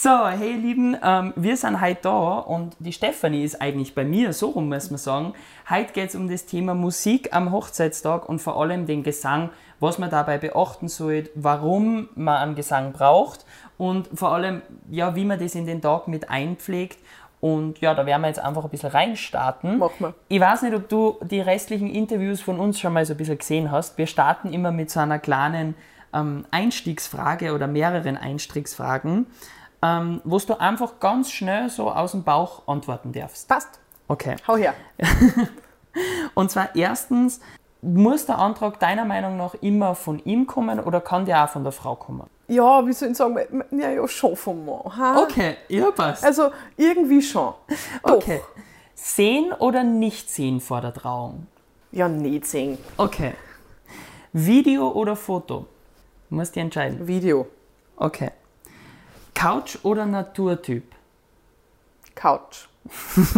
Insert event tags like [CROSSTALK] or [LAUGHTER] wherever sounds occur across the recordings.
So, hey Lieben, ähm, wir sind heute da und die Stefanie ist eigentlich bei mir, so rum muss man sagen. Heute geht es um das Thema Musik am Hochzeitstag und vor allem den Gesang, was man dabei beachten sollte, warum man einen Gesang braucht und vor allem, ja, wie man das in den Tag mit einpflegt. Und ja, da werden wir jetzt einfach ein bisschen reinstarten. Machen wir. Ich weiß nicht, ob du die restlichen Interviews von uns schon mal so ein bisschen gesehen hast. Wir starten immer mit so einer kleinen ähm, Einstiegsfrage oder mehreren Einstiegsfragen, ähm, wo du einfach ganz schnell so aus dem Bauch antworten darfst. Passt. Okay. Hau her. [LAUGHS] Und zwar erstens, muss der Antrag deiner Meinung nach immer von ihm kommen oder kann der auch von der Frau kommen? Ja, wie soll ich sagen? Ja, ja, schon vom Mann. Ha? Okay, ja, passt. Also irgendwie schon. Doch. Okay. Sehen oder nicht sehen vor der Trauung? Ja, nicht sehen. Okay. Video oder Foto? Du musst dich entscheiden. Video. Okay. Couch oder Naturtyp? Couch. [LAUGHS]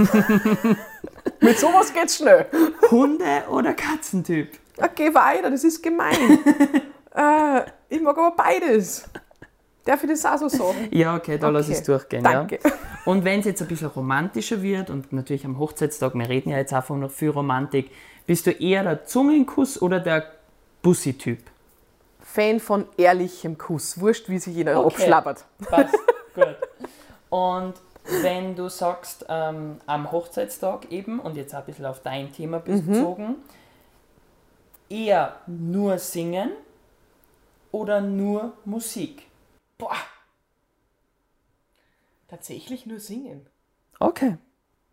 Mit sowas geht's schnell. Hunde- oder Katzentyp? Geh weiter, das ist gemein. [LAUGHS] äh, ich mag aber beides. Darf ich das auch so sagen? Ja, okay, da lass Okay, ich es durchgehen. danke. Ja. [LAUGHS] Und wenn es jetzt ein bisschen romantischer wird, und natürlich am Hochzeitstag, wir reden ja jetzt einfach noch viel Romantik, bist du eher der Zungenkuss oder der Bussi-Typ? Fan von ehrlichem Kuss. Wurscht, wie sich jeder Okay. abschlabbert. Passt, [LAUGHS] gut. Und wenn du sagst, ähm, am Hochzeitstag eben, und jetzt ein bisschen auf dein Thema bezogen, eher nur singen oder nur Musik? Boah. Tatsächlich nur singen. Okay.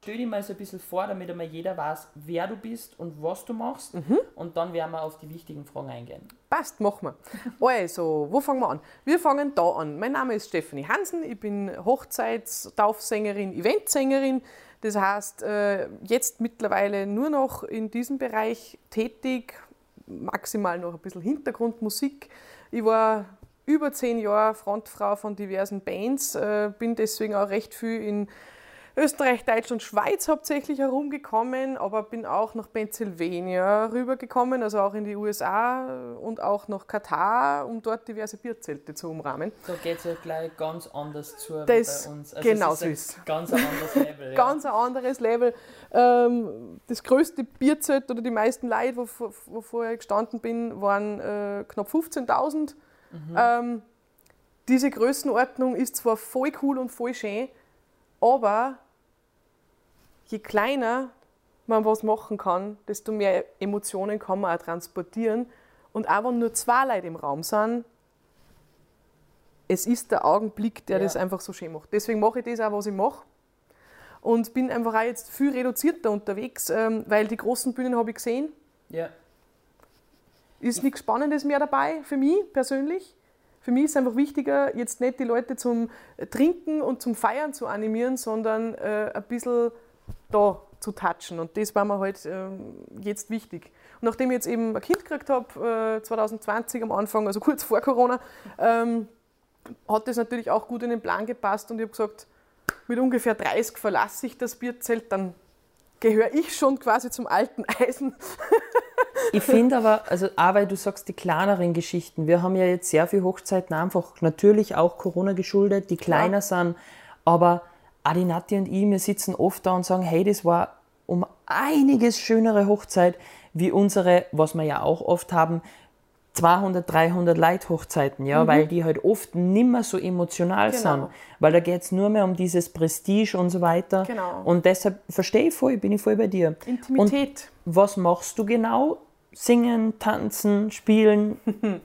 Stell dir mal so ein bisschen vor, damit einmal jeder weiß, wer du bist und was du machst. Und dann werden wir auf die wichtigen Fragen eingehen. Passt, machen wir. [LAUGHS] Also, wo fangen wir an? Wir fangen da an. Mein Name ist Stephanie Hansen, ich bin Hochzeitstaufsängerin, Eventsängerin. Das heißt, äh, jetzt mittlerweile nur noch in diesem Bereich tätig, maximal noch ein bisschen Hintergrundmusik. Ich war über zehn Jahre Frontfrau von diversen Bands, äh, bin deswegen auch recht viel in Österreich, Deutschland, Schweiz hauptsächlich herumgekommen, aber bin auch nach Pennsylvania rübergekommen, also auch in die USA und auch nach Katar, um dort diverse Bierzelte zu umrahmen. Da geht es ja gleich ganz anders zu Das- bei uns. genau es so ist ist. ein ganz ein anderes Level. [LAUGHS] Ganz ein anderes Level. Ähm, das größte Bierzelt oder die meisten Leute, wo, wo, wo vorher gestanden bin, waren äh, knapp 15.000. Ähm, diese Größenordnung ist zwar voll cool und voll schön, aber je kleiner man was machen kann, desto mehr Emotionen kann man auch transportieren. Und auch wenn nur zwei Leute im Raum sind, es ist der Augenblick, der Ja. das einfach so schön macht. Deswegen mache ich das auch, was ich mache. Und bin einfach auch jetzt viel reduzierter unterwegs, ähm, weil die großen Bühnen habe ich gesehen. Ja. Ist nichts Spannendes mehr dabei für mich persönlich. Für mich ist es einfach wichtiger, jetzt nicht die Leute zum Trinken und zum Feiern zu animieren, sondern äh, ein bisschen da zu touchen. Und das war mir halt ähm, jetzt wichtig. Und nachdem ich jetzt eben ein Kind gekriegt habe, äh, 2020 am Anfang, also kurz vor Corona, ähm, hat das natürlich auch gut in den Plan gepasst und ich habe gesagt, mit ungefähr 30 verlasse ich das Bierzelt, dann gehöre ich schon quasi zum alten Eisen. [LAUGHS] Ich finde aber, also auch weil du sagst, die kleineren Geschichten, wir haben ja jetzt sehr viele Hochzeiten einfach natürlich auch Corona geschuldet, die kleiner sind, aber auch die Nati und ich, wir sitzen oft da und sagen, hey, das war um einiges schönere Hochzeit wie unsere, was wir ja auch oft haben, 200, 300 Leute Hochzeiten, ja, weil die halt oft nimmer so emotional Mhm. Genau. sind, weil da geht es nur mehr um dieses Prestige und so weiter. Genau. Und deshalb verstehe ich voll, bin ich voll bei dir. Intimität. Und was machst du genau? Singen, tanzen, spielen? [LAUGHS]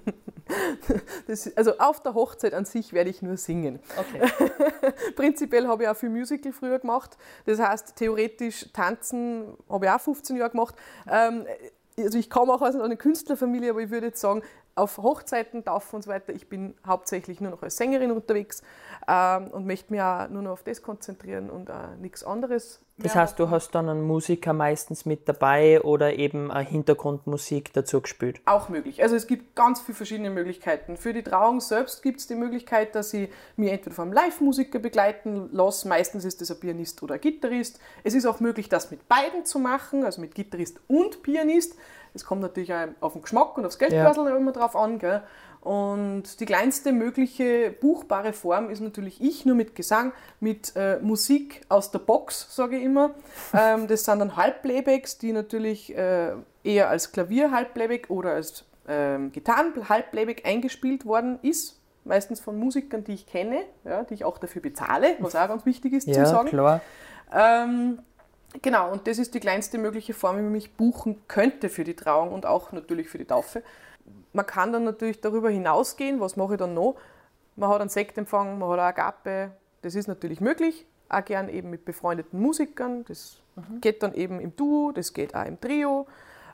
Das, also auf der Hochzeit an sich werde ich nur singen. Okay. [LAUGHS] Prinzipiell habe ich auch viel Musical früher gemacht. Das heißt, theoretisch tanzen habe ich auch 15 Jahre gemacht. Ähm, also ich komme auch aus einer Künstlerfamilie, aber ich würde jetzt sagen, auf Hochzeiten, Taufen und so weiter, ich bin hauptsächlich nur noch als Sängerin unterwegs ähm, und möchte mich auch nur noch auf das konzentrieren und auch nichts anderes. Das heißt, du hast dann einen Musiker meistens mit dabei oder eben eine Hintergrundmusik dazu gespielt. auch möglich. Also es gibt ganz viele verschiedene Möglichkeiten. Für die Trauung selbst gibt es die Möglichkeit, dass ich mir entweder vom Live-Musiker begleiten lasse. Meistens ist das ein Pianist oder ein Gitarrist. Es ist auch möglich, das mit beiden zu machen, also mit Gitarrist und Pianist. Es kommt natürlich auch auf den Geschmack und aufs Geldbörsel immer drauf an. Gell? Und die kleinste mögliche buchbare Form ist natürlich ich, nur mit Gesang, mit äh, Musik aus der Box, sage ich immer. [LAUGHS] Ähm, das sind dann Halbplaybacks, die natürlich äh, eher als Klavier-Halbplayback oder als ähm, Gitarren-Halbplayback eingespielt worden ist. Meistens von Musikern, die ich kenne, ja, die ich auch dafür bezahle, was auch ganz wichtig ist ja, zu sagen. klar. Ähm, genau, und das ist die kleinste mögliche Form, wie man mich buchen könnte für die Trauung und auch natürlich für die Taufe. Man kann dann natürlich darüber hinausgehen, was mache ich dann noch? Man hat einen Sektempfang, man hat eine Agape, das ist natürlich möglich, auch gern eben mit befreundeten Musikern, das mhm. geht dann eben im Duo, das geht auch im Trio.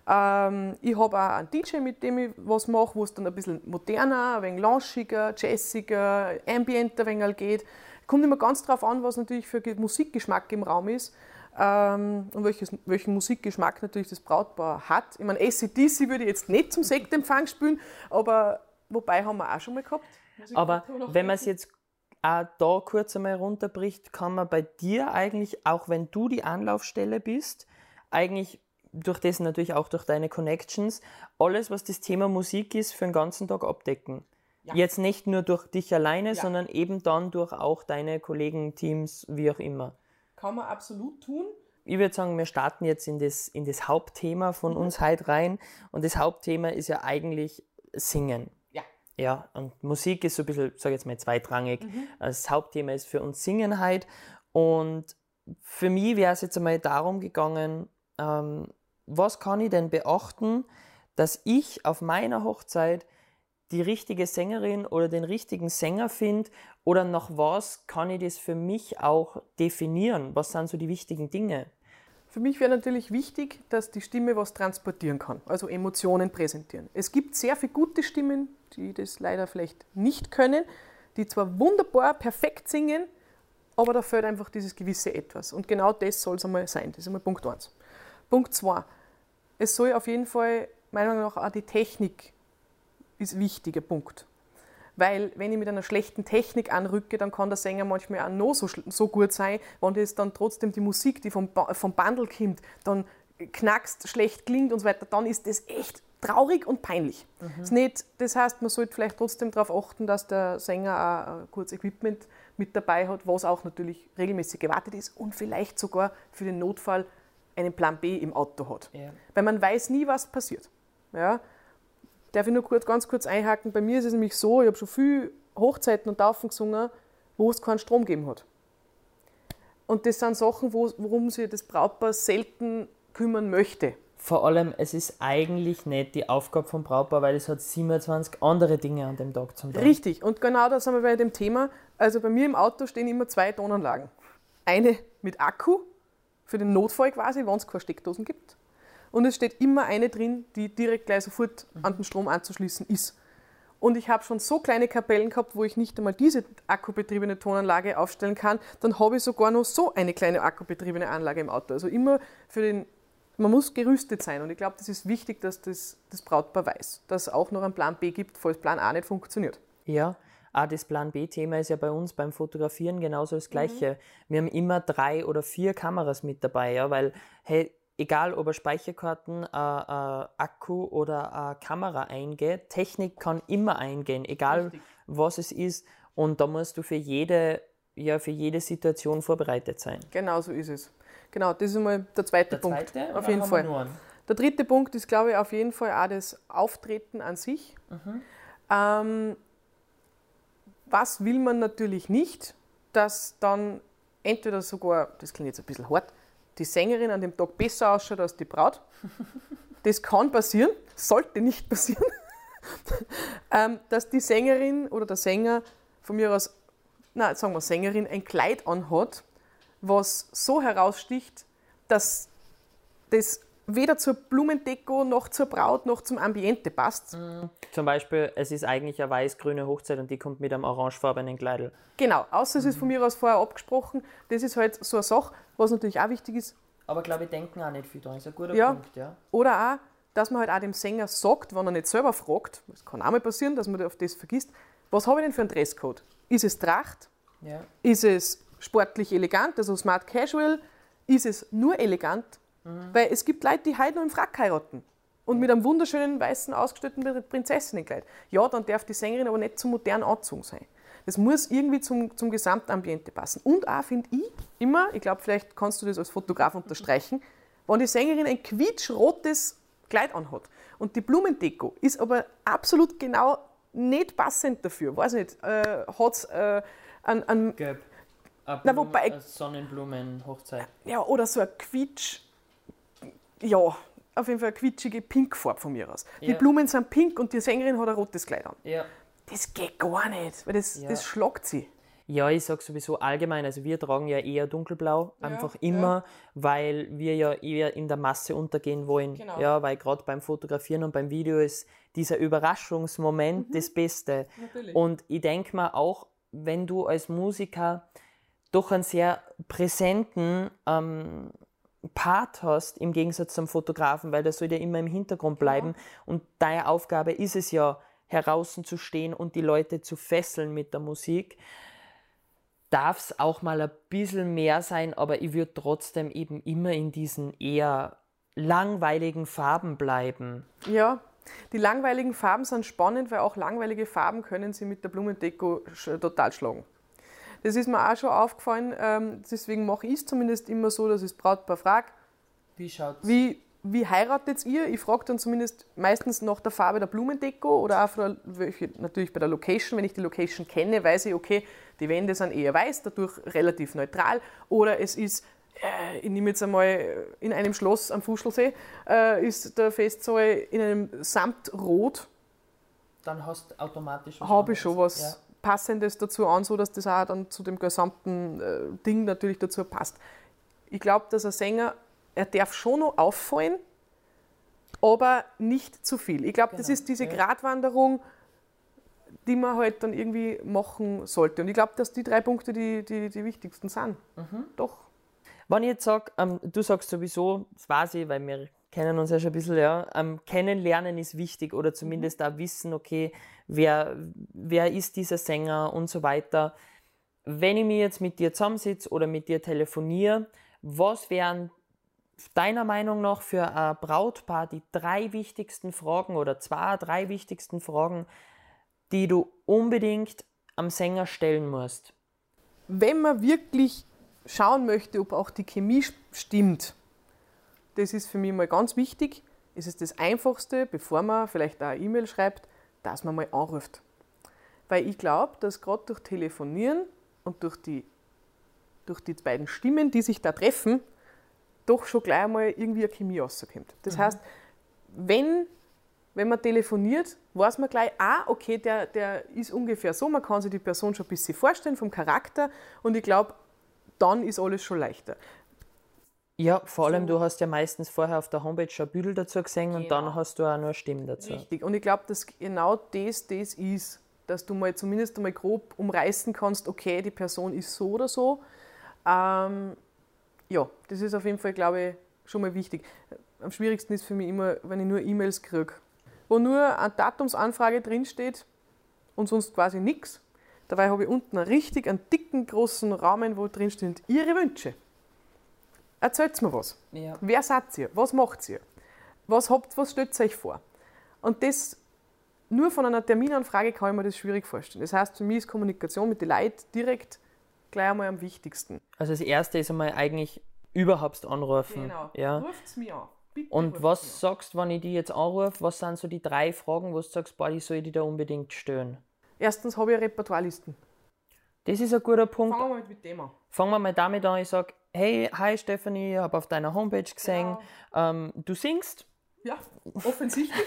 Ähm, ich habe auch einen DJ, mit dem ich was mache, wo es dann ein bisschen moderner, ein wenig launchiger, jazziger, ambienter ein wenig geht. Kommt immer ganz darauf an, was natürlich für Musikgeschmack im Raum ist ähm, und welches, welchen Musikgeschmack natürlich das Brautpaar hat. Ich meine, ACDC würde ich jetzt nicht zum Sektempfang spielen, aber wobei haben wir auch schon mal gehabt. Aber wenn man es jetzt auch da kurz einmal runterbricht, kann man bei dir eigentlich, auch wenn du die Anlaufstelle bist, eigentlich durch das natürlich auch durch deine Connections, alles, was das Thema Musik ist, für den ganzen Tag abdecken. Ja. Jetzt nicht nur durch dich alleine, ja. sondern eben dann durch auch deine Kollegen, Teams, wie auch immer. Kann man absolut tun. Ich würde sagen, wir starten jetzt in das, in das Hauptthema von mhm. uns heute rein. Und das Hauptthema ist ja eigentlich Singen. Ja. Ja, und Musik ist so ein bisschen, sage ich jetzt mal, zweitrangig. Mhm. Das Hauptthema ist für uns Singen heute. Und für mich wäre es jetzt einmal darum gegangen, ähm, was kann ich denn beachten, dass ich auf meiner Hochzeit die richtige Sängerin oder den richtigen Sänger finde oder nach was kann ich das für mich auch definieren? Was sind so die wichtigen Dinge? Für mich wäre natürlich wichtig, dass die Stimme was transportieren kann, also Emotionen präsentieren. Es gibt sehr viele gute Stimmen, die das leider vielleicht nicht können, die zwar wunderbar, perfekt singen, aber da fehlt einfach dieses gewisse Etwas. Und genau das soll es einmal sein. Das ist einmal Punkt 1. Punkt 2 es soll auf jeden Fall, meiner Meinung nach, auch die Technik ist ein wichtiger Punkt. Weil, wenn ich mit einer schlechten Technik anrücke, dann kann der Sänger manchmal auch noch so, so gut sein, wenn das dann trotzdem die Musik, die vom, vom Bundle kommt, dann knackst, schlecht klingt und so weiter, dann ist das echt traurig und peinlich. Mhm. Das, nicht, das heißt, man sollte vielleicht trotzdem darauf achten, dass der Sänger auch ein kurzes Equipment mit dabei hat, was auch natürlich regelmäßig gewartet ist und vielleicht sogar für den Notfall einen Plan B im Auto hat. Ja. Weil man weiß nie, was passiert. Ja? Darf ich nur kurz, ganz kurz einhaken? Bei mir ist es nämlich so, ich habe schon viel Hochzeiten und Taufen gesungen, wo es keinen Strom gegeben hat. Und das sind Sachen, wo, worum sich das Brautpaar selten kümmern möchte. Vor allem, es ist eigentlich nicht die Aufgabe vom Brautpaar, weil es hat 27 andere Dinge an dem Tag zum Tag. Richtig, und genau da sind wir bei dem Thema. Also bei mir im Auto stehen immer zwei Tonanlagen. Eine mit Akku, für den Notfall quasi, wenn es keine Steckdosen gibt. Und es steht immer eine drin, die direkt gleich sofort an den Strom anzuschließen ist. Und ich habe schon so kleine Kapellen gehabt, wo ich nicht einmal diese akkubetriebene Tonanlage aufstellen kann. Dann habe ich sogar noch so eine kleine akkubetriebene Anlage im Auto. Also immer für den, man muss gerüstet sein. Und ich glaube, das ist wichtig, dass das, das Brautpaar weiß, dass es auch noch einen Plan B gibt, falls Plan A nicht funktioniert. Ja, Ah, das Plan B-Thema ist ja bei uns beim Fotografieren genauso das Gleiche. Mhm. Wir haben immer drei oder vier Kameras mit dabei, ja, weil, hey, egal ob er Speicherkarten, äh, äh, Akku oder äh, Kamera eingeht, Technik kann immer eingehen, egal Richtig. was es ist. Und da musst du für jede, ja, für jede Situation vorbereitet sein. Genau so ist es. Genau, das ist mal der zweite der Punkt. Zweite, auf jeden Fall. Der dritte Punkt ist, glaube ich, auf jeden Fall auch das Auftreten an sich. Mhm. Ähm, was will man natürlich nicht, dass dann entweder sogar, das klingt jetzt ein bisschen hart, die Sängerin an dem Tag besser ausschaut als die Braut. [LAUGHS] Das kann passieren, sollte nicht passieren. [LAUGHS] Ähm, dass die Sängerin oder der Sänger von mir aus, na, sagen wir Sängerin, ein Kleid anhat, was so heraussticht, dass das weder zur Blumendeko noch zur Braut noch zum Ambiente passt. Mhm. Zum Beispiel, es ist eigentlich eine weiß-grüne Hochzeit und die kommt mit einem orangefarbenen Kleidel. Genau, außer es ist von mir aus vorher abgesprochen. Das ist halt so eine Sache, was natürlich auch wichtig ist. Aber glaube ich, denken auch nicht viel dran. Das ist ein guter ja. Punkt. Ja. Oder auch, dass man halt auch dem Sänger sagt, wenn er nicht selber fragt, das kann auch mal passieren, dass man auf das vergisst, was habe ich denn für einen Dresscode? Ist es Tracht? Ja. Ist es sportlich elegant, also smart casual? Ist es nur elegant? Mhm. Weil es gibt Leute, die heute noch im Frack heiraten. und mit einem wunderschönen weißen ausgestellten Prinzessinnenkleid. Ja, dann darf die Sängerin aber nicht zu modern angezogen sein. Das muss irgendwie zum, zum Gesamtambiente passen. Und auch, finde ich, immer, ich glaube, vielleicht kannst du das als Fotograf unterstreichen, wenn die Sängerin ein quietschrotes Kleid anhat und die Blumendeko ist aber absolut genau nicht passend dafür, weiß nicht, äh, hat es äh, an, an Gelb. Na, wobei- äh, Sonnenblumen-Hochzeit. ja, oder so ein Quietsch, ja, auf jeden Fall eine quietschige Pinkfarbe von mir aus. Die Ja. Blumen sind pink und die Sängerin hat ein rotes Kleid an. Ja. Das geht gar nicht, weil das, Ja. das schlagt sie. Ja, ich sag sowieso allgemein, also wir tragen ja eher dunkelblau, einfach immer, weil wir ja eher in der Masse untergehen wollen. Genau. Ja, weil gerade beim Fotografieren und beim Video ist dieser Überraschungsmoment das Beste. Mhm. Natürlich. Und ich denke mal auch, wenn du als Musiker doch einen sehr präsenten ähm, Part hast, im Gegensatz zum Fotografen, weil der soll ja immer im Hintergrund bleiben. Und deine Aufgabe ist es ja, heraußen zu stehen und die Leute zu fesseln mit der Musik darf es auch mal ein bisschen mehr sein, aber ich würde trotzdem eben immer in diesen eher langweiligen Farben bleiben. Ja, die langweiligen Farben sind spannend, weil auch langweilige Farben können sie mit der Blumendeko total schlagen. Das ist mir auch schon aufgefallen, ähm, deswegen mache ich es zumindest immer so, dass ich das Brautpaar frage, Wie schaut's? wie, wie heiratet ihr? Ich frage dann zumindest meistens nach der Farbe der Blumendeko oder auch der, natürlich bei der Location. Wenn ich die Location kenne, weiß ich, okay, die Wände sind eher weiß, dadurch relativ neutral. Oder es ist, äh, ich nehme jetzt einmal in einem Schloss am Fuschelsee, äh, ist der Festsaal in einem Samtrot. Dann hast du automatisch was Habe ich schon was Passendes dazu an, so dass das auch dann zu dem gesamten äh, Ding natürlich dazu passt. Ich glaube, dass ein Sänger, er darf schon noch auffallen, aber nicht zu viel. Ich glaube, das Genau, ist diese ja. Gratwanderung, die man halt dann irgendwie machen sollte. Und ich glaube, dass die drei Punkte die, die, die wichtigsten sind. Mhm. Doch. Wenn ich jetzt sage, ähm, du sagst sowieso, das weiß ich, weil wir kennen uns ja schon ein bisschen, ja, ähm, kennenlernen ist wichtig oder zumindest auch wissen, okay, wer, wer ist dieser Sänger und so weiter. Wenn ich mir jetzt mit dir zusammensitze oder mit dir telefoniere, was wären deiner Meinung nach für ein Brautpaar die drei wichtigsten Fragen oder zwei, drei wichtigsten Fragen, die du unbedingt am Sänger stellen musst? wenn man wirklich schauen möchte, ob auch die Chemie stimmt, das ist für mich mal ganz wichtig, ist es das Einfachste, bevor man vielleicht auch eine E-Mail schreibt, dass man mal anruft. Weil ich glaube, dass gerade durch Telefonieren und durch die, durch die beiden Stimmen, die sich da treffen, doch schon gleich einmal irgendwie eine Chemie rauskommt. Das heißt, wenn, wenn man telefoniert, weiß man gleich, ah, okay, der, der ist ungefähr so, man kann sich die Person schon ein bisschen vorstellen vom Charakter und ich glaube, dann ist alles schon leichter. Ja, vor allem, du hast ja meistens vorher auf der Homepage schon Büdel dazu gesehen und dann Genau. hast du auch noch eine Stimme dazu. Richtig. Und ich glaube, dass genau das das ist, dass du mal zumindest einmal grob umreißen kannst, okay, die Person ist so oder so. Ähm, ja, das ist auf jeden Fall, glaube ich, schon mal wichtig. Am schwierigsten ist für mich immer, wenn ich nur E-Mails kriege, wo nur eine Datumsanfrage drinsteht und sonst quasi nichts. Dabei habe ich unten einen richtig einen dicken, großen Rahmen, wo drin steht, Ihre Wünsche. Erzählt mir was. Ja. Wer seid ihr? Was macht ihr? Was, habt, was stellt ihr euch vor? Und das nur von einer Terminanfrage kann ich mir das schwierig vorstellen. Das heißt, für mich ist Kommunikation mit den Leuten direkt gleich einmal am wichtigsten. Also das erste ist einmal eigentlich überhaupt anrufen. Ja. Ruft's mich an. Bitte Und was sagst du, wenn ich die jetzt anrufe? Was sind so die drei Fragen, wo du sagst, boah, die soll ich dir da unbedingt stellen? Erstens habe ich eine Repertoirelisten. Das ist ein guter Punkt. Fangen wir mal mit dem an. Fangen wir mal damit an. Ich sage, hey, hi Stephanie, ich habe auf deiner Homepage gesehen, ähm, du singst. Ja, offensichtlich. [LAUGHS]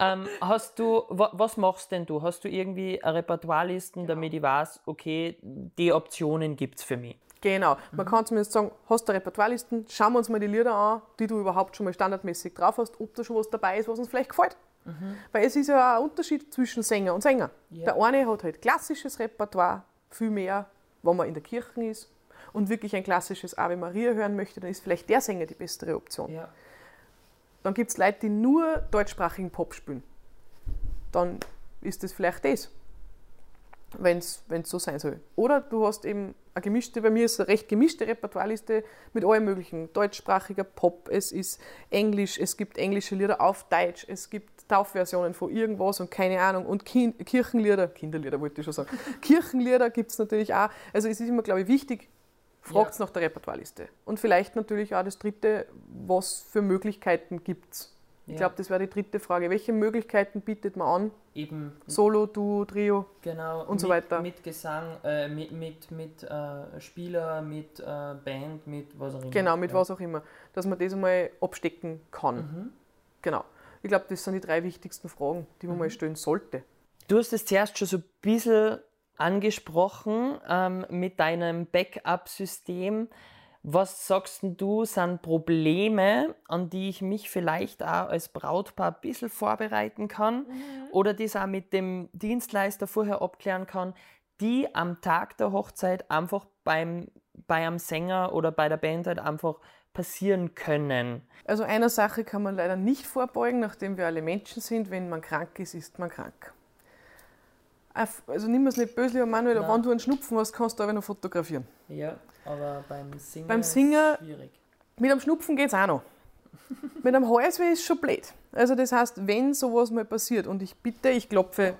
Ähm, hast du, wa, was machst denn du? Hast du irgendwie Repertoirelisten, Genau. damit ich weiß, okay, die Optionen gibt es für mich? genau. Man kann zumindest sagen, hast du Repertoirelisten, schauen wir uns mal die Lieder an, die du überhaupt schon mal standardmäßig drauf hast, ob da schon was dabei ist, was uns vielleicht gefällt. Weil es ist ja ein Unterschied zwischen Sänger und Sänger. Ja. Der eine hat halt klassisches Repertoire, viel mehr, wenn man in der Kirche ist und wirklich ein klassisches Ave Maria hören möchte, dann ist vielleicht der Sänger die bessere Option. Ja. Dann gibt es Leute, die nur deutschsprachigen Pop spielen. Dann ist das vielleicht das. Wenn es so sein soll. Oder du hast eben eine gemischte, bei mir ist eine recht gemischte Repertoireliste mit allem möglichen. Deutschsprachiger Pop, es ist Englisch, es gibt englische Lieder auf Deutsch, es gibt Taufversionen von irgendwas und keine Ahnung. Und kind, Kirchenlieder, Kinderlieder wollte ich schon sagen, [LAUGHS] Kirchenlieder gibt es natürlich auch. Also es ist immer, glaube ich, wichtig, fragt ja. nach der Repertoireliste. Und vielleicht natürlich auch das Dritte, was für Möglichkeiten gibt es ich ja. glaube, das wäre die dritte Frage. Welche Möglichkeiten bietet man an? Eben. Solo, Duo, Trio genau, und so weiter. Mit Gesang, äh, mit, mit, mit äh, Spieler, mit äh, Band, mit was auch immer. Genau, mit ja. was auch immer. Dass man das einmal abstecken kann. Mhm. Genau. Ich glaube, das sind die drei wichtigsten Fragen, die man mhm. mal stellen sollte. Du hast es zuerst schon so ein bisschen angesprochen ähm, mit deinem Backup-System. Was sagst du, sind Probleme, an die ich mich vielleicht auch als Brautpaar ein bisschen vorbereiten kann mhm. oder das auch mit dem Dienstleister vorher abklären kann, die am Tag der Hochzeit einfach beim, bei einem Sänger oder bei der Band halt einfach passieren können? Also einer Sache kann man leider nicht vorbeugen, nachdem wir alle Menschen sind. Wenn man krank ist, ist man krank. Also nimm es nicht böse, Manuel, Nein. wenn du einen Schnupfen hast, kannst du aber noch fotografieren. Ja, aber beim Singen, beim Singen ist schwierig. Mit einem Schnupfen geht es auch noch. mit einem Halsweh ist es schon blöd. Also das heißt, wenn sowas mal passiert und ich bitte, ich klopfe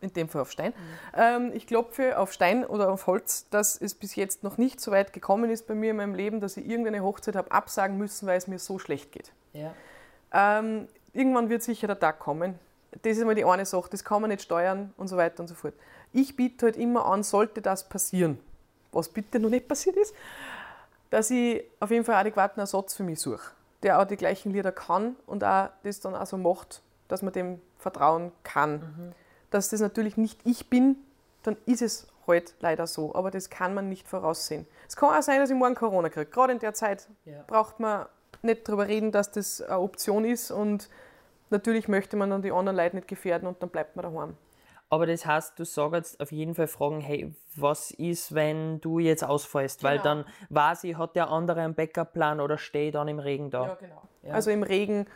in dem Fall auf Stein. Ähm, ich klopfe auf Stein oder auf Holz, dass es bis jetzt noch nicht so weit gekommen ist bei mir in meinem Leben, dass ich irgendeine Hochzeit habe absagen müssen, weil es mir so schlecht geht. Ja. Ähm, irgendwann wird sicher der Tag kommen, das ist mal die eine Sache, das kann man nicht steuern und so weiter und so fort. Ich biete halt immer an, sollte das passieren, was bitte noch nicht passiert ist, dass ich auf jeden Fall adäquaten Ersatz für mich suche, der auch die gleichen Lieder kann und auch das dann auch so macht, dass man dem vertrauen kann. Mhm. Dass das natürlich nicht ich bin, dann ist es halt leider so, aber das kann man nicht voraussehen. Es kann auch sein, dass ich morgen Corona kriege. Gerade in der Zeit ja. braucht man nicht darüber reden, dass das eine Option ist und Natürlich möchte man dann die anderen Leute nicht gefährden und dann bleibt man daheim. Aber das heißt, du sagst auf jeden Fall fragen, hey, was ist, wenn du jetzt ausfällst? Genau. Weil dann weiß ich, hat der andere einen Backup-Plan oder stehe ich dann im Regen da? Ja, genau. Ja. Also im Regen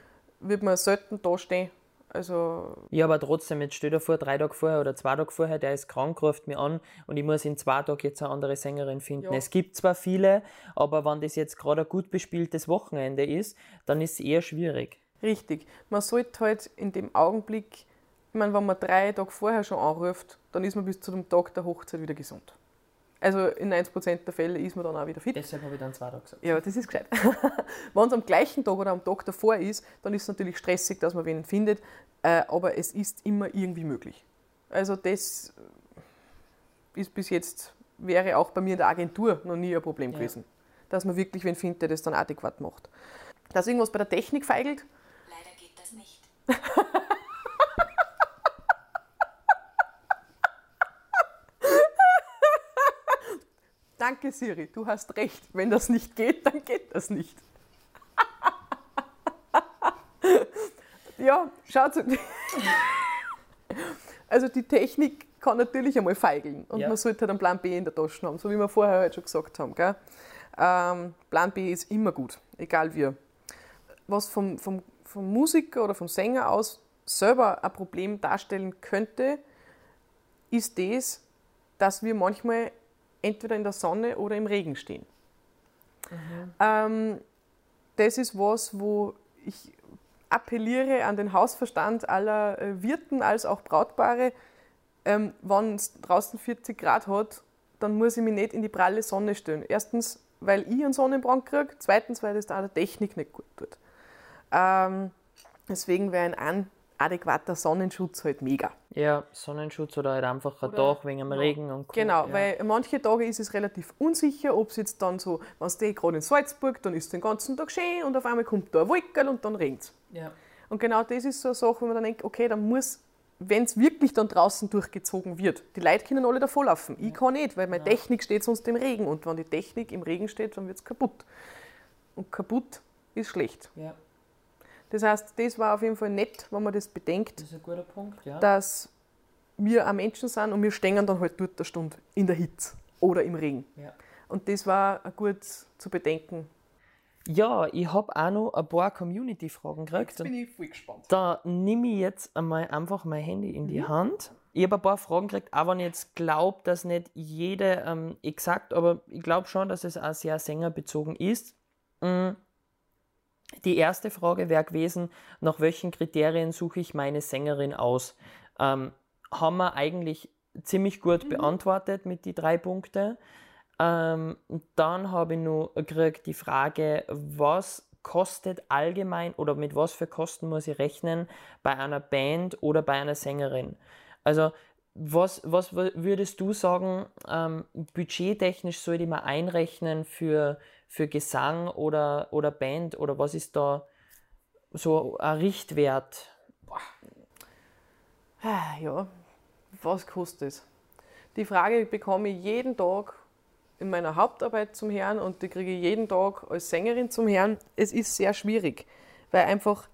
wird man selten da stehen. Also ja, aber trotzdem, jetzt stell dir vor, drei Tage vorher oder zwei Tage vorher, der ist krank, ruft mich an und ich muss in zwei Tagen jetzt eine andere Sängerin finden. Ja. Es gibt zwar viele, aber wenn das jetzt gerade ein gut bespieltes Wochenende ist, dann ist es eher schwierig. Richtig. Man sollte halt in dem Augenblick, ich meine, wenn man drei Tage vorher schon anruft, dann ist man bis zu dem Tag der Hochzeit wieder gesund. Also in 90% der Fälle ist man dann auch wieder fit. Deshalb habe ich dann zwei Tage gesagt. Ja, das ist gescheit. [LAUGHS] wenn es am gleichen Tag oder am Tag davor ist, dann ist es natürlich stressig, dass man wen findet, äh, aber es ist immer irgendwie möglich. Also das ist bis jetzt, wäre auch bei mir in der Agentur noch nie ein Problem ja. gewesen. Dass man wirklich wen findet, der das dann adäquat macht. Dass irgendwas bei der Technik feigelt, das nicht. [LAUGHS] Danke, Siri, du hast recht. Wenn das nicht geht, dann geht das nicht. [LAUGHS] ja, schaut. [LAUGHS] also die Technik kann natürlich einmal feigeln und ja. man sollte halt einen Plan B in der Tasche haben, so wie wir vorher halt schon gesagt haben. Ähm, Plan B ist immer gut, egal wie. Was vom, vom vom Musiker oder vom Sänger aus selber ein Problem darstellen könnte, ist das, dass wir manchmal entweder in der Sonne oder im Regen stehen. Mhm. Ähm, das ist was, wo ich appelliere an den Hausverstand aller äh, Wirten als auch Brautpaare. Ähm, wenn es draußen 40 Grad hat, dann muss ich mich nicht in die pralle Sonne stellen. Erstens, weil ich einen Sonnenbrand kriege, zweitens, weil das da der Technik nicht gut tut. Ähm, deswegen wäre ein adäquater Sonnenschutz halt mega. Ja, Sonnenschutz oder halt einfach ein Dach wegen dem ja. Regen und Co. Genau, ja. weil manche Tage ist es relativ unsicher, ob es jetzt dann so, wenn es gerade in Salzburg, dann ist es den ganzen Tag schön und auf einmal kommt da ein Wolkerl und dann regnet es. Ja. Und genau das ist so eine Sache, wo man dann denkt, okay, dann muss, wenn es wirklich dann draußen durchgezogen wird, die Leute können alle davor laufen. Ja. Ich kann nicht, weil meine Technik steht sonst im Regen und wenn die Technik im Regen steht, dann wird es kaputt. Und kaputt ist schlecht. Ja. Das heißt, das war auf jeden Fall nett, wenn man das bedenkt, das Punkt, ja. dass wir auch Menschen sind und wir stehen dann halt dort eine Stunde in der Hitze oder im Regen. Ja. Und das war gut zu bedenken. Ja, ich habe auch noch ein paar Community-Fragen gekriegt. Jetzt bin ich voll gespannt. Da nehme ich jetzt einmal einfach mein Handy in die mhm. Hand ich habe ein paar Fragen gekriegt, auch wenn ich jetzt glaube, dass nicht jede ähm, exakt, aber ich glaube schon, dass es auch sehr sängerbezogen ist. Mm. Die erste Frage wäre gewesen, nach welchen Kriterien suche ich meine Sängerin aus? Ähm, haben wir eigentlich ziemlich gut mhm. beantwortet mit die drei Punkte. Ähm, dann habe ich noch gekriegt die Frage, was kostet allgemein oder mit was für Kosten muss ich rechnen bei einer Band oder bei einer Sängerin? Also was, was würdest du sagen, ähm, budgettechnisch sollte man einrechnen für, für Gesang oder, oder Band oder was ist da so ein Richtwert? Ah, ja, was kostet es? Die Frage bekomme ich jeden Tag in meiner Hauptarbeit zum Herrn und die kriege ich jeden Tag als Sängerin zum Herrn. Es ist sehr schwierig, weil einfach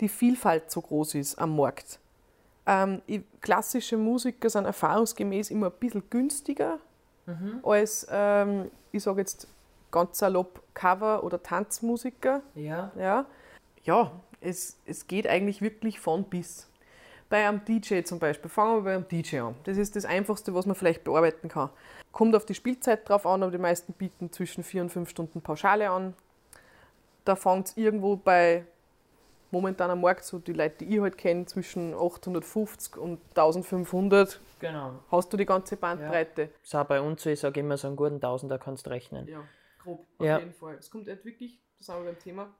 die Vielfalt so groß ist am Markt. Ähm, klassische Musiker sind erfahrungsgemäß immer ein bisschen günstiger mhm. als, ähm, ich sage jetzt ganz salopp, Cover- oder Tanzmusiker. Ja. Ja, ja es, es geht eigentlich wirklich von bis. Bei einem DJ zum Beispiel, fangen wir bei einem DJ an. Das ist das Einfachste, was man vielleicht bearbeiten kann. Kommt auf die Spielzeit drauf an, aber die meisten bieten zwischen vier und fünf Stunden Pauschale an. Da fängt es irgendwo bei momentan am Markt, so die Leute, die ich halt kenne, zwischen 850 und 1500. Genau. Hast du die ganze Bandbreite. Ja. So bei uns, ich sage immer, so einen guten Tausender kannst du rechnen. Ja, grob, auf ja. jeden Fall. Es kommt halt wirklich, das sind wir beim Thema,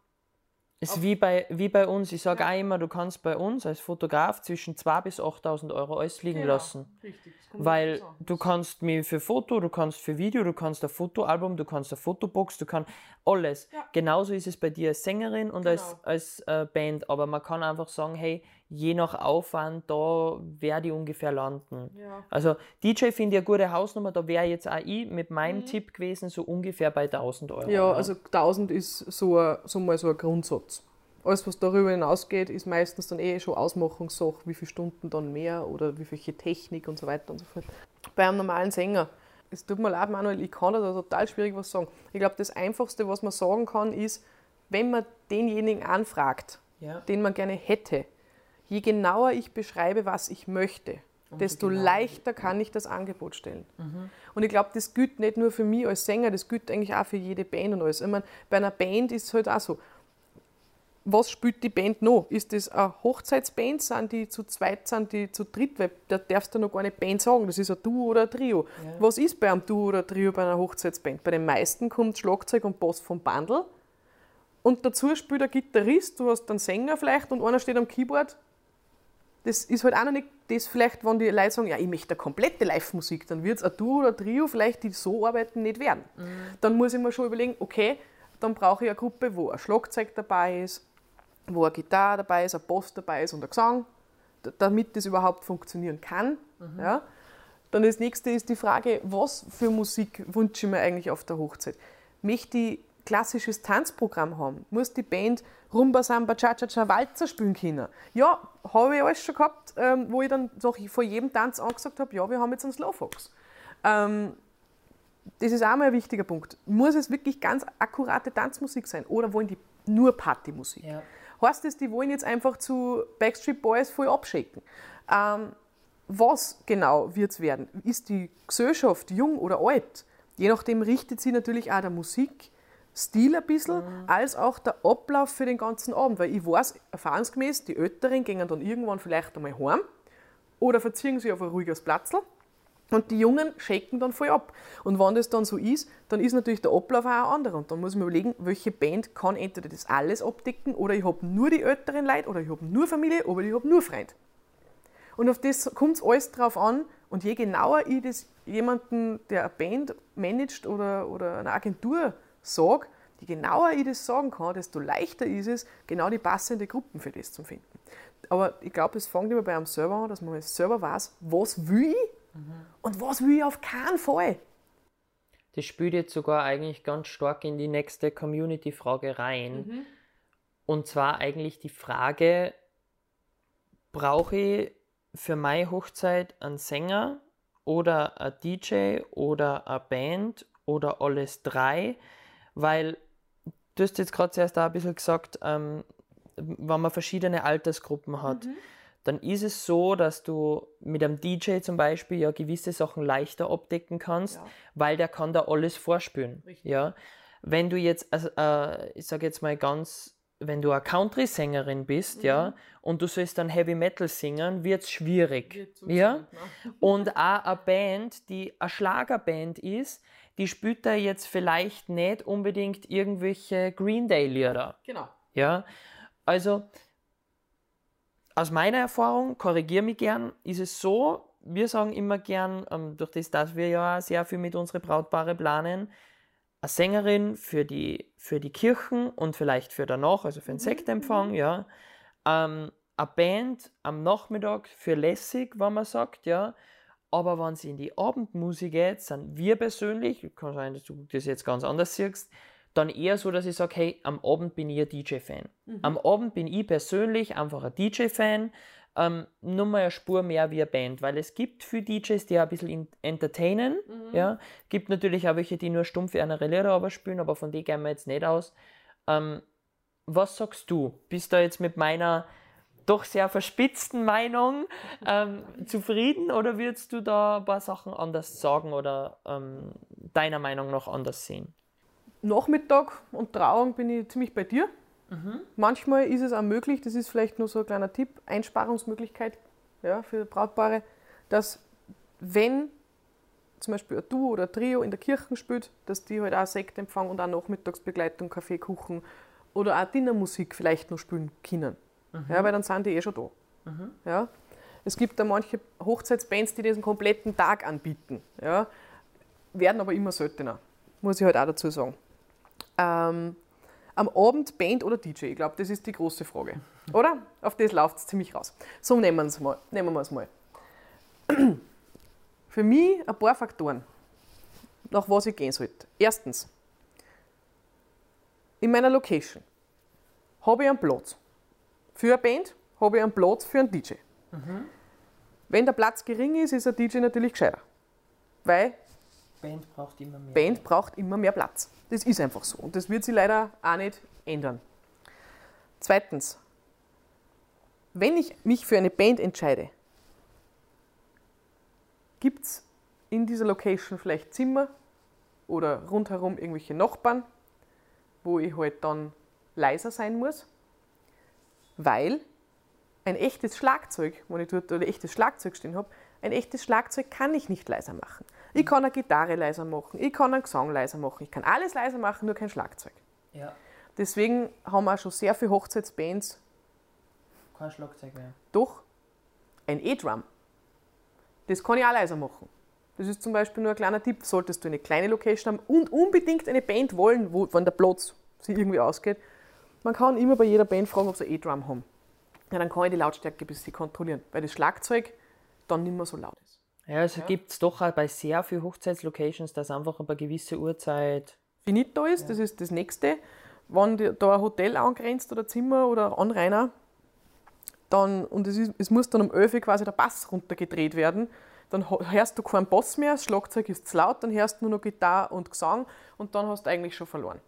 es ist wie bei, wie bei uns. Ich sage ja. auch immer, du kannst bei uns als Fotograf zwischen 2.000 bis 8.000 Euro alles liegen genau. lassen. Richtig. Weil du kannst mir für Foto, du kannst für Video, du kannst ein Fotoalbum, du kannst eine Fotobox, du kannst alles. Ja. Genauso ist es bei dir als Sängerin und genau. als, als äh, Band. Aber man kann einfach sagen, hey, je nach Aufwand, da werde ich ungefähr landen. Ja. Also DJ finde ich eine gute Hausnummer, da wäre jetzt auch ich mit meinem mhm. Tipp gewesen, so ungefähr bei 1000 Euro. Ja, also 1000 ist so, ein, so mal so ein Grundsatz. Alles, was darüber hinausgeht, ist meistens dann eh schon Ausmachungssache, wie viele Stunden dann mehr oder wie viel Technik und so weiter und so fort. Bei einem normalen Sänger, es tut mir leid, Manuel, ich kann da total schwierig was sagen. Ich glaube, das Einfachste, was man sagen kann, ist, wenn man denjenigen anfragt, ja. den man gerne hätte, je genauer ich beschreibe, was ich möchte, Umso desto genau. leichter kann ich das Angebot stellen. Mhm. Und ich glaube, das gilt nicht nur für mich als Sänger, das gilt eigentlich auch für jede Band und alles. Ich meine, bei einer Band ist es halt auch so. Was spielt die Band noch? Ist das eine Hochzeitsband? Sind die zu zweit, sind die zu dritt? Weil da darfst du noch gar nicht Band sagen, das ist ein Duo oder ein Trio. Ja. Was ist bei einem Duo oder ein Trio bei einer Hochzeitsband? Bei den meisten kommt Schlagzeug und Bass vom Bundle und dazu spielt ein Gitarrist, du hast einen Sänger vielleicht und einer steht am Keyboard das ist halt auch noch nicht das vielleicht, wenn die Leute sagen, ja, ich möchte eine komplette Live-Musik, dann wird es ein Duo oder ein Trio vielleicht, die so arbeiten, nicht werden. Mhm. Dann muss ich mir schon überlegen, okay, dann brauche ich eine Gruppe, wo ein Schlagzeug dabei ist, wo eine Gitarre dabei ist, ein Bass dabei ist und ein Gesang, damit das überhaupt funktionieren kann. Mhm. Ja. Dann das nächste ist die Frage, was für Musik wünsche ich mir eigentlich auf der Hochzeit? Möchte ich klassisches Tanzprogramm haben, muss die Band Rumba, Samba, Cha-Cha-Cha, Walzer spielen können. Ja, habe ich alles schon gehabt, ähm, wo ich dann vor jedem Tanz angesagt habe, ja, wir haben jetzt einen Slowfox. Ähm, das ist auch mal ein wichtiger Punkt. Muss es wirklich ganz akkurate Tanzmusik sein oder wollen die nur Partymusik? Ja. Heißt das, die wollen jetzt einfach zu Backstreet Boys voll abschicken? Ähm, was genau wird es werden? Ist die Gesellschaft jung oder alt? Je nachdem richtet sie natürlich auch der Musik Stil ein bisschen, mhm. als auch der Ablauf für den ganzen Abend. Weil ich weiß, erfahrungsgemäß, die Älteren gehen dann irgendwann vielleicht einmal heim oder verziehen sich auf ein ruhiges Platzl und die Jungen shaken dann voll ab. Und wenn das dann so ist, dann ist natürlich der Ablauf auch ein anderer. Und dann muss man überlegen, welche Band kann entweder das alles abdecken oder ich habe nur die älteren Leute oder ich habe nur Familie oder ich habe nur Freund. Und auf das kommt es alles drauf an. Und je genauer ich das jemanden, der eine Band managt oder, oder eine Agentur sage, je genauer ich das sagen kann, desto leichter ist es, genau die passende Gruppen für das zu finden. Aber ich glaube, es fängt immer bei einem Server an, dass man selber weiß, was will ich mhm. und was will ich auf keinen Fall. Das spielt jetzt sogar eigentlich ganz stark in die nächste Community-Frage rein. Mhm. Und zwar eigentlich die Frage, brauche ich für meine Hochzeit einen Sänger oder einen DJ oder eine Band oder alles drei? Weil du hast jetzt gerade zuerst auch ein bisschen gesagt, ähm, wenn man verschiedene Altersgruppen hat. Mhm. dann ist es so, dass du mit einem DJ zum Beispiel ja gewisse Sachen leichter abdecken kannst, Ja. weil der kann da alles vorspülen. Richtig. Ja. Wenn du jetzt, also, äh, ich sage jetzt mal ganz, wenn du eine Country-Sängerin bist, ja, und du sollst dann Heavy Metal singen, wird's schwierig. Mhm. Wird ja. sein, ne? Und auch eine Band, die eine Schlagerband ist, die spielt da jetzt vielleicht nicht unbedingt irgendwelche Green Day-Lieder. Genau. Ja, also aus meiner Erfahrung, korrigiere mich gern, ist es so, wir sagen immer gern, ähm, durch das, dass wir ja sehr viel mit unseren Brautpaare planen, eine Sängerin für die, für die Kirchen und vielleicht für danach, also für den Sektempfang, ja. Ähm, eine Band am Nachmittag für lässig, wenn man sagt, ja. Aber wenn sie in die Abendmusik geht, sind wir persönlich, kann sein, dass du das jetzt ganz anders siehst, dann eher so, dass ich sage, hey, am Abend bin ich ein DJ-Fan. Am Abend bin ich persönlich einfach ein DJ-Fan, ähm, nur mal eine Spur mehr wie eine Band, weil es gibt viele DJs, die auch ein bisschen in- entertainen, ja, gibt natürlich auch welche, die nur stumpf Lieder aber spielen, aber von denen gehen wir jetzt nicht aus. Ähm, was sagst du? Bist du jetzt mit meiner doch sehr verspitzten Meinung ähm, zufrieden oder würdest du da ein paar Sachen anders sagen oder ähm, deiner Meinung nach anders sehen? Nachmittag und Trauung bin ich ziemlich bei dir. Manchmal ist es auch möglich, das ist vielleicht nur so ein kleiner Tipp, Einsparungsmöglichkeit ja, für Brautpaare, dass wenn zum Beispiel ein Duo oder ein Trio in der Kirche spielt, dass die halt auch Sektempfang und auch Nachmittagsbegleitung, Kaffee, Kuchen oder auch Dinnermusik vielleicht noch spielen können. Ja, weil dann sind die eh schon da. Ja. Es gibt da manche Hochzeitsbands, die diesen kompletten Tag anbieten. Ja. Werden aber immer seltener, muss ich halt auch dazu sagen. Ähm, am Abend Band oder DJ? Ich glaube, das ist die große Frage. [LAUGHS] Oder? Auf das läuft es ziemlich raus. So nehmen wir es mal. Nehmen wir es mal. [CLEARS THROAT] Für mich ein paar Faktoren, nach was ich gehen sollte. Erstens, in meiner Location habe ich einen Platz. Für eine Band habe ich einen Platz für einen DJ. Wenn der Platz gering ist, ist ein DJ natürlich gescheiter. Weil Band braucht immer mehr. Band braucht immer mehr Platz. Das ist einfach so. Und das wird sich leider auch nicht ändern. Zweitens, wenn ich mich für eine Band entscheide, gibt es in dieser Location vielleicht Zimmer oder rundherum irgendwelche Nachbarn, wo ich halt dann leiser sein muss, weil ein echtes Schlagzeug, wenn ich dort ein echtes Schlagzeug stehen habe, ein echtes Schlagzeug kann ich nicht leiser machen. Ich kann eine Gitarre leiser machen, ich kann einen Gesang leiser machen, ich kann alles leiser machen, nur kein Schlagzeug. Ja, Deswegen haben wir auch schon sehr viele Hochzeitsbands kein Schlagzeug mehr. doch ein E-Drum. Das kann ich auch leiser machen. Das ist zum Beispiel nur ein kleiner Tipp, solltest du eine kleine Location haben und unbedingt eine Band wollen, wo, wenn der Platz sich irgendwie ausgeht. Man kann immer bei jeder Band fragen, ob sie E-Drum haben. Ja, dann kann ich die Lautstärke ein bisschen kontrollieren, weil das Schlagzeug dann nicht mehr so laut ist. Ja, es gibt es doch auch bei sehr vielen Hochzeitslocations, dass einfach bei gewisser Uhrzeit. finito ist, das ist das nächste. Wenn da ein Hotel angrenzt oder Zimmer oder Anrainer, dann, und es, ist, es muss dann um 11 Uhr quasi der Bass runtergedreht werden, dann hörst du keinen Bass mehr, das Schlagzeug ist zu laut, dann hörst du nur noch Gitarre und Gesang und dann hast du eigentlich schon verloren.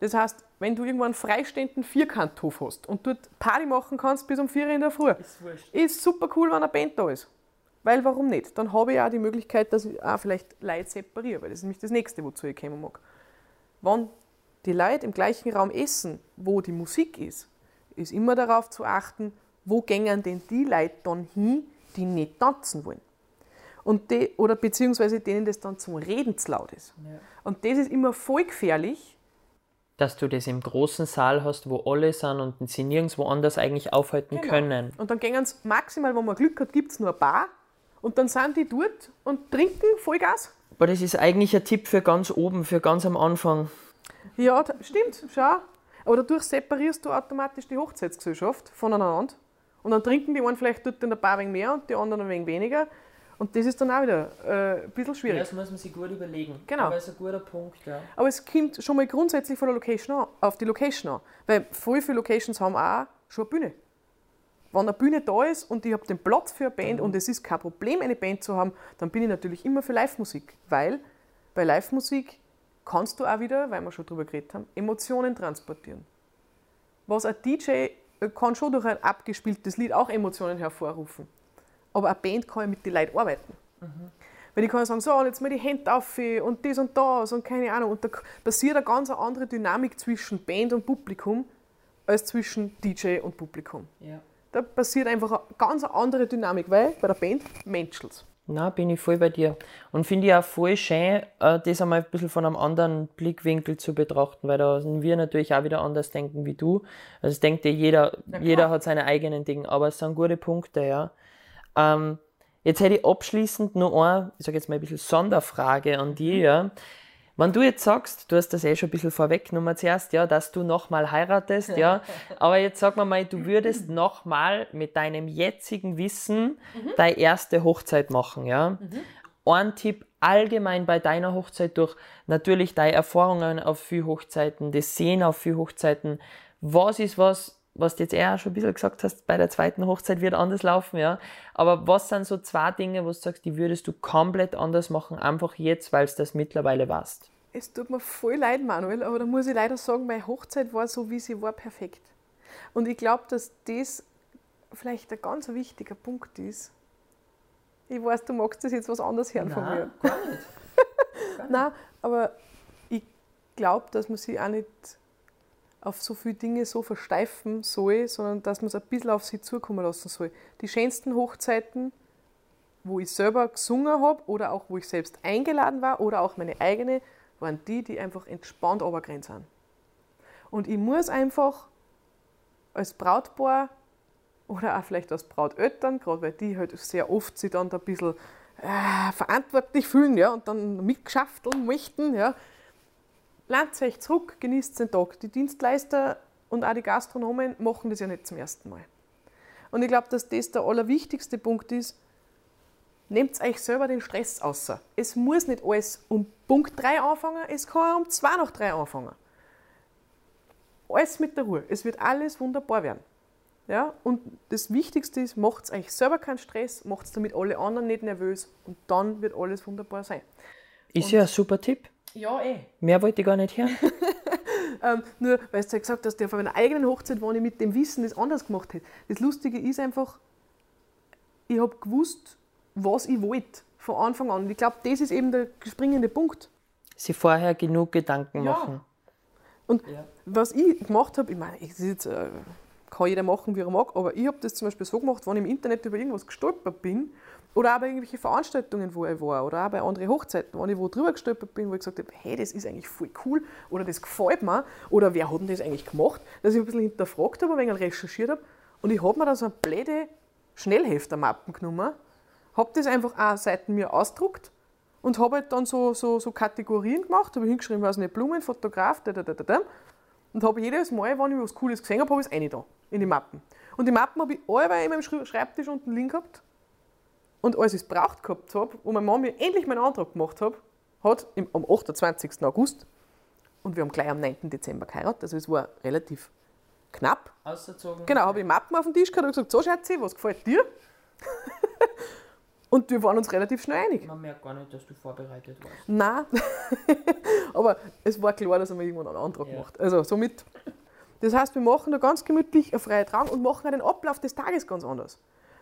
Das heißt, wenn du irgendwo einen freistehenden Vierkanthof hast und dort Party machen kannst bis um 4 Uhr in der Früh, Ist ist super cool, wenn eine Band da ist. Weil warum nicht? Dann habe ich auch die Möglichkeit, dass ich auch vielleicht Leute separiere, weil das ist nämlich das Nächste, wozu ich kommen mag. Wenn die Leute im gleichen Raum essen, wo die Musik ist, ist immer darauf zu achten, wo gängen denn die Leute dann hin, die nicht tanzen wollen. Und die, oder beziehungsweise denen das dann zum Reden zu laut ist. Ja. Und das ist immer voll gefährlich, Dass du das im großen Saal hast, wo alle sind und sie nirgendwo anders eigentlich aufhalten Genau. können. Und dann gehen sie maximal, wenn man Glück hat, gibt es nur ein Bar. Und dann sind die dort und trinken Vollgas. Aber das ist eigentlich ein Tipp für ganz oben, für ganz am Anfang. Ja, stimmt, schau. Aber dadurch separierst du automatisch die Hochzeitsgesellschaft voneinander. Und dann trinken die einen vielleicht dort in der Bar ein wenig mehr und die anderen ein wenig weniger. Und das ist dann auch wieder äh, ein bisschen schwierig. Das muss man sich gut überlegen. Genau. Aber ist ein guter Punkt, ja. Aber es kommt schon mal grundsätzlich von der Location an, auf die Location an. Weil voll viele Locations haben auch schon eine Bühne. Wenn eine Bühne da ist und ich habe den Platz für eine Band und es ist kein Problem, eine Band zu haben, dann bin ich natürlich immer für Live-Musik. Weil bei Live-Musik kannst du auch wieder, weil wir schon drüber geredet haben, Emotionen transportieren. Was ein DJ kann schon durch ein abgespieltes Lied auch Emotionen hervorrufen. Aber eine Band kann ja mit den Leuten arbeiten. Mhm. Weil ich kann sagen, so, jetzt mal die Hände auf und das und das und keine Ahnung. Und da passiert eine ganz andere Dynamik zwischen Band und Publikum als zwischen DJ und Publikum. Ja. Da passiert einfach eine ganz andere Dynamik, weil bei der Band menschelt na, bin ich voll bei dir. Und finde ich auch voll schön, äh, das einmal ein bisschen von einem anderen Blickwinkel zu betrachten, weil da wir natürlich auch wieder anders denken wie du. Also denkt ja jeder, jeder hat seine eigenen Dinge, aber es sind gute Punkte, ja. Ähm, jetzt hätte ich abschließend noch eine, ich sage jetzt mal ein bisschen Sonderfrage an die, ja. Wenn du jetzt sagst, du hast das eh schon ein bisschen vorweggenommen zuerst, ja, dass du nochmal heiratest, ja, [LAUGHS] aber jetzt sag mal, du würdest nochmal mit deinem jetzigen Wissen mhm. deine erste Hochzeit machen, ja. Mhm. Ein Tipp allgemein bei deiner Hochzeit durch natürlich deine Erfahrungen auf vier Hochzeiten, das Sehen auf vier Hochzeiten. Was ist was, was du jetzt eher schon ein bisschen gesagt hast, bei der zweiten Hochzeit wird anders laufen, ja. Aber was sind so zwei Dinge, wo du sagst, die würdest du komplett anders machen, einfach jetzt, weil es das mittlerweile warst? Es tut mir voll leid, Manuel, aber da muss ich leider sagen, meine Hochzeit war so, wie sie war, perfekt. Und ich glaube, dass das vielleicht ein ganz wichtiger Punkt ist. Ich weiß, du magst das jetzt was anderes hören Nein, von mir. Gar nicht. [LAUGHS] Gar nicht. Nein, aber ich glaube, dass man sich auch nicht auf so viele Dinge so versteifen soll, sondern dass man es ein bisschen auf sie zukommen lassen soll. Die schönsten Hochzeiten, wo ich selber gesungen habe oder auch wo ich selbst eingeladen war oder auch meine eigene, waren die, die einfach entspannt runtergerannt sind. Und ich muss einfach als Brautpaar oder auch vielleicht als Brauteltern, gerade weil die halt sehr oft sich dann da ein bisschen äh, verantwortlich fühlen ja, und dann mitgeschafteln möchten, ja, Lernt euch zurück, genießt den Tag. Die Dienstleister und auch die Gastronomen machen das ja nicht zum ersten Mal. Und ich glaube, dass das der allerwichtigste Punkt ist. Nehmt euch selber den Stress außer. Es muss nicht alles um Punkt 3 anfangen, es kann auch um 2 nach 3 anfangen. Alles mit der Ruhe. Es wird alles wunderbar werden. Ja? Und das Wichtigste ist, macht euch selber keinen Stress, macht damit alle anderen nicht nervös und dann wird alles wunderbar sein. Ist und ja ein super Tipp. Ja, eh. Mehr wollte ich gar nicht hören. [LAUGHS] ähm, nur, weil du ja gesagt hast, auf meiner eigenen Hochzeit, wo ich mit dem Wissen das anders gemacht hätte. Das Lustige ist einfach, ich habe gewusst, was ich wollte von Anfang an. Und ich glaube, das ist eben der springende Punkt. Sie vorher genug Gedanken ja. machen. Und ja. was ich gemacht habe, ich meine, das jetzt, äh, kann jeder machen, wie er mag, aber ich habe das zum Beispiel so gemacht, wenn ich im Internet über irgendwas gestolpert bin oder auch bei irgendwelchen Veranstaltungen, wo ich war, oder auch bei anderen Hochzeiten, wenn ich wo drüber gestolpert bin, wo ich gesagt habe, hey, das ist eigentlich voll cool, oder das gefällt mir, oder wer hat denn das eigentlich gemacht, dass ich ein bisschen hinterfragt habe, ein wenig recherchiert habe, und ich habe mir dann so eine blöde Schnellheftermappen genommen, habe das einfach auch Seiten mir ausgedruckt und habe halt dann so, so, so Kategorien gemacht, habe hingeschrieben, weiß nicht, Blumen, Fotograf, da, da, da, da, und habe jedes Mal, wenn ich was Cooles gesehen habe, habe ich es eine da in die Mappen. Und die Mappen habe ich alle in meinem Schreibtisch unten liegen gehabt und als ich es braucht gehabt habe und meine Mama mir endlich meinen Antrag gemacht hat, hat im, am 28. August und wir haben gleich am 9. Dezember geheiratet, also es war relativ knapp. Ausgezogen. Genau, habe ich Mappen auf den Tisch gehabt und gesagt, so Schatzi, was gefällt dir? [LAUGHS] und wir waren uns relativ schnell einig. Man merkt gar nicht, dass du vorbereitet warst. Nein, [LAUGHS] aber es war klar, dass er mir irgendwann einen Antrag ja. macht. Also somit, das heißt, wir machen da ganz gemütlich eine freie Trauung und machen auch den Ablauf des Tages ganz anders.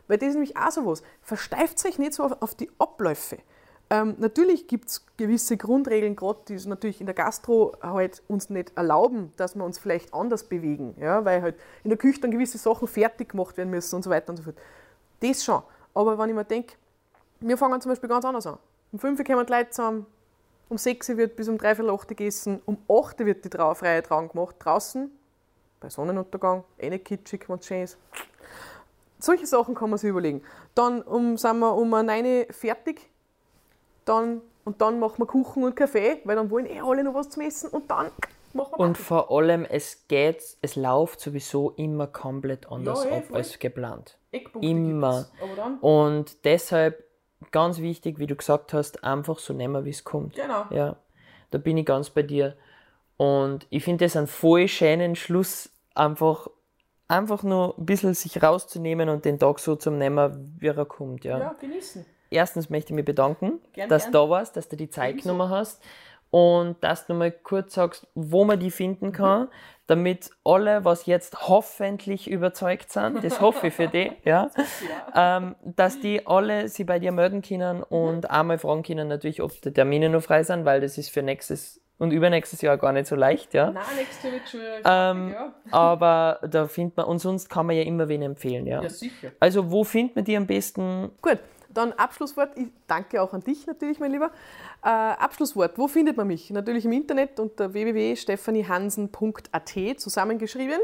Weil das ist nämlich auch so was. Versteift euch nicht so auf, auf die Abläufe. Ähm, natürlich gibt es gewisse Grundregeln, gerade die es natürlich in der Gastro halt uns nicht erlauben, dass wir uns vielleicht anders bewegen, ja, weil halt in der Küche dann gewisse Sachen fertig gemacht werden müssen und so weiter und so fort. Das schon. Aber wenn ich mir denke, wir fangen zum Beispiel ganz anders an. Um 5 Uhr kommen die Leute zusammen, um 6 Uhr wird bis um 3 Uhr gegessen, um 8 Uhr wird die Trau freie Trauung gemacht, draußen, bei Sonnenuntergang, eh nicht kitschig, wenn es schön ist. Solche Sachen kann man sich überlegen. Dann um, sind wir um 9 Uhr fertig. Dann, und dann machen wir Kuchen und Kaffee, weil dann wollen eh alle noch was zum Essen und dann machen wir Und vor allem, es geht, es läuft sowieso immer komplett anders ja, eh, ab als geplant. Eckpunkte immer. Und deshalb ganz wichtig, wie du gesagt hast, einfach so nehmen, wie es kommt. Genau. Ja, da bin ich ganz bei dir. Und ich finde das einen voll schönen Schluss, einfach einfach nur ein bisschen sich rauszunehmen und den Tag so zu nehmen, wie er kommt. Ja, ja genießen. Erstens möchte ich mich bedanken, gern, dass gern. du da warst, dass du die Zeit genommen hast. und dass du mal kurz sagst, wo man die finden kann, damit alle, was jetzt hoffentlich überzeugt sind, das hoffe ich für die, [LAUGHS] ja, ähm, dass die alle sie bei dir melden können und einmal fragen können natürlich, ob die Termine noch frei sind, weil das ist für nächstes und übernächstes Jahr gar nicht so leicht, ja. Nein, nächstes Jahr wird schon Ähm, ja. [LAUGHS] Aber da findet man, und sonst kann man ja immer wen empfehlen, ja. ja, sicher. Also wo findet man die am besten? Gut, dann Abschlusswort. Ich danke auch an dich natürlich, mein Lieber. Äh, Abschlusswort. Wo findet man mich? Natürlich im Internet unter www.stephaniehansen.at zusammengeschrieben.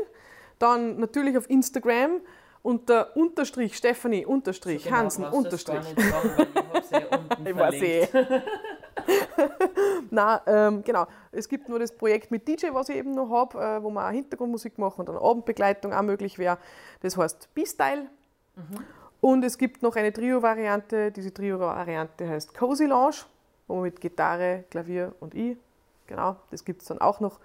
Dann natürlich auf Instagram unter Unterstrich Stephanie Unterstrich Genau, Hansen Unterstrich. Ich [LAUGHS] Ich weiß eh. [LAUGHS] [LAUGHS] Nein, ähm, genau. Es gibt nur das Projekt mit DJ, was ich eben noch habe, äh, wo man auch Hintergrundmusik machen und dann Abendbegleitung auch möglich wäre. Das heißt B-Style. Und es gibt noch eine Trio-Variante. Diese Trio-Variante heißt Cozy Lounge, wo man mit Gitarre, Klavier und ich, genau, das gibt es dann auch noch.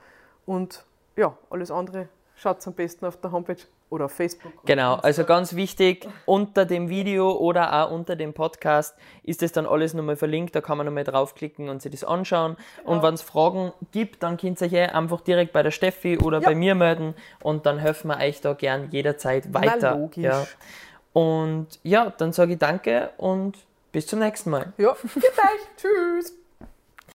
Und ja, alles andere schaut am besten auf der Homepage oder auf Facebook. Genau, also ganz wichtig, unter dem Video oder auch unter dem Podcast ist das dann alles nochmal verlinkt, da kann man nochmal draufklicken und sich das anschauen. Und wenn es Fragen gibt, dann könnt ihr euch eh einfach direkt bei der Steffi oder Ja. bei mir melden und dann helfen wir euch da gern jederzeit weiter. logisch. Ja. Und ja, dann sage ich danke und bis zum nächsten Mal. Ja, [LAUGHS] gut euch. Tschüss.